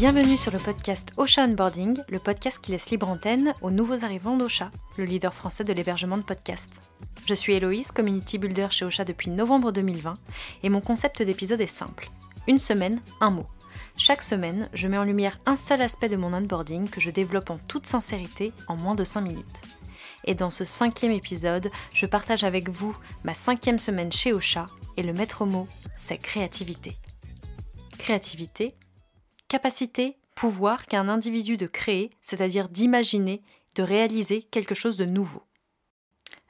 Bienvenue sur le podcast Ocha Onboarding, le podcast qui laisse libre antenne aux nouveaux arrivants d'Ocha, le leader français de l'hébergement de podcasts. Je suis Héloïse, community builder chez Ocha depuis novembre 2020, et mon concept d'épisode est simple. Une semaine, un mot. Chaque semaine, je mets en lumière un seul aspect de mon onboarding que je développe en toute sincérité en moins de 5 minutes. Et dans ce cinquième épisode, je partage avec vous ma cinquième semaine chez Ocha, et le maître mot, c'est créativité. Créativité, capacité, pouvoir qu'a un individu de créer, c'est-à-dire d'imaginer, de réaliser quelque chose de nouveau.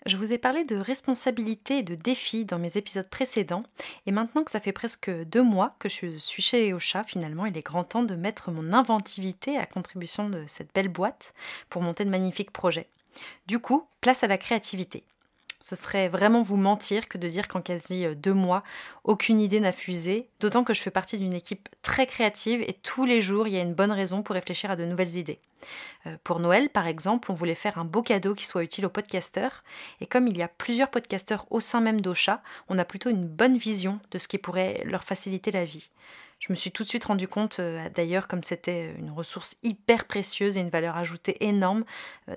Je vous ai parlé de responsabilité et de défis dans mes épisodes précédents, et maintenant que ça fait presque deux mois que je suis chez Ocha, finalement, il est grand temps de mettre mon inventivité à contribution de cette belle boîte pour monter de magnifiques projets. Du coup, place à la créativité. Ce serait vraiment vous mentir que de dire qu'en quasi euh, deux mois, aucune idée n'a fusé, d'autant que je fais partie d'une équipe très créative et tous les jours, il y a une bonne raison pour réfléchir à de nouvelles idées. Euh, pour Noël, par exemple, on voulait faire un beau cadeau qui soit utile aux podcasteurs, et comme il y a plusieurs podcasteurs au sein même d'Ocha, on a plutôt une bonne vision de ce qui pourrait leur faciliter la vie. Je me suis tout de suite rendu compte, euh, d'ailleurs, comme c'était une ressource hyper précieuse et une valeur ajoutée énorme,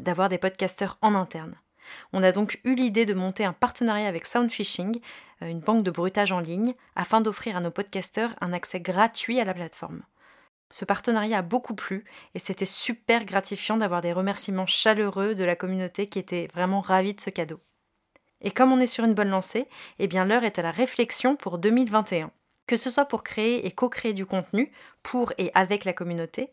d'avoir des podcasteurs en interne. On a donc eu l'idée de monter un partenariat avec Soundfishing, euh, une banque de bruitage en ligne, afin d'offrir à nos podcasteurs un accès gratuit à la plateforme. Ce partenariat a beaucoup plu et c'était super gratifiant d'avoir des remerciements chaleureux de la communauté qui était vraiment ravie de ce cadeau. Et comme on est sur une bonne lancée, eh bien l'heure est à la réflexion pour 2021 que ce soit pour créer et co-créer du contenu pour et avec la communauté,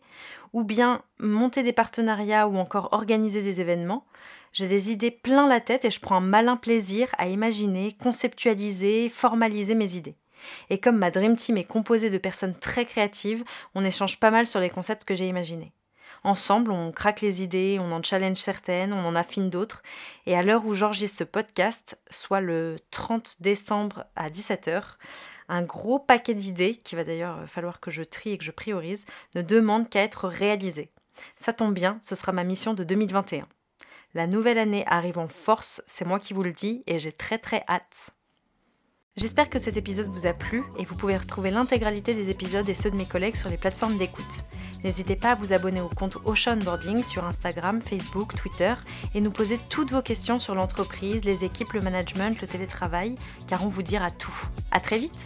ou bien monter des partenariats ou encore organiser des événements, j'ai des idées plein la tête et je prends un malin plaisir à imaginer, conceptualiser, formaliser mes idées. Et comme ma Dream Team est composée de personnes très créatives, on échange pas mal sur les concepts que j'ai imaginés. Ensemble, on craque les idées, on en challenge certaines, on en affine d'autres. Et à l'heure où j'enregistre ce podcast, soit le 30 décembre à 17h, un gros paquet d'idées, qui va d'ailleurs falloir que je trie et que je priorise, ne demande qu'à être réalisé. Ça tombe bien, ce sera ma mission de 2021. La nouvelle année arrive en force, c'est moi qui vous le dis, et j'ai très très hâte. J'espère que cet épisode vous a plu et vous pouvez retrouver l'intégralité des épisodes et ceux de mes collègues sur les plateformes d'écoute. N'hésitez pas à vous abonner au compte Ocean Boarding sur Instagram, Facebook, Twitter et nous poser toutes vos questions sur l'entreprise, les équipes, le management, le télétravail, car on vous dira tout. À très vite